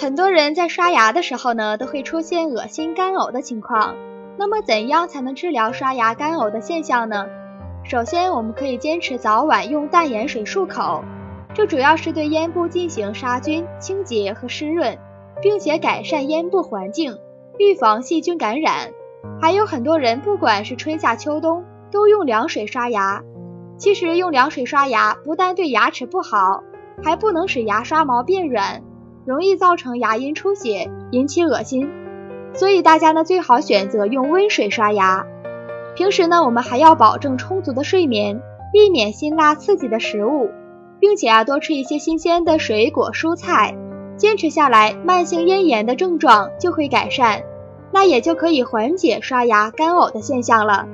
很多人在刷牙的时候呢，都会出现恶心干呕的情况。那么，怎样才能治疗刷牙干呕的现象呢？首先，我们可以坚持早晚用淡盐水漱口，这主要是对咽部进行杀菌、清洁和湿润，并且改善咽部环境，预防细菌感染。还有很多人，不管是春夏秋冬，都用凉水刷牙。其实，用凉水刷牙不但对牙齿不好，还不能使牙刷毛变软。容易造成牙龈出血，引起恶心，所以大家呢最好选择用温水刷牙。平时呢，我们还要保证充足的睡眠，避免辛辣刺激的食物，并且啊多吃一些新鲜的水果蔬菜。坚持下来，慢性咽炎的症状就会改善，那也就可以缓解刷牙干呕的现象了。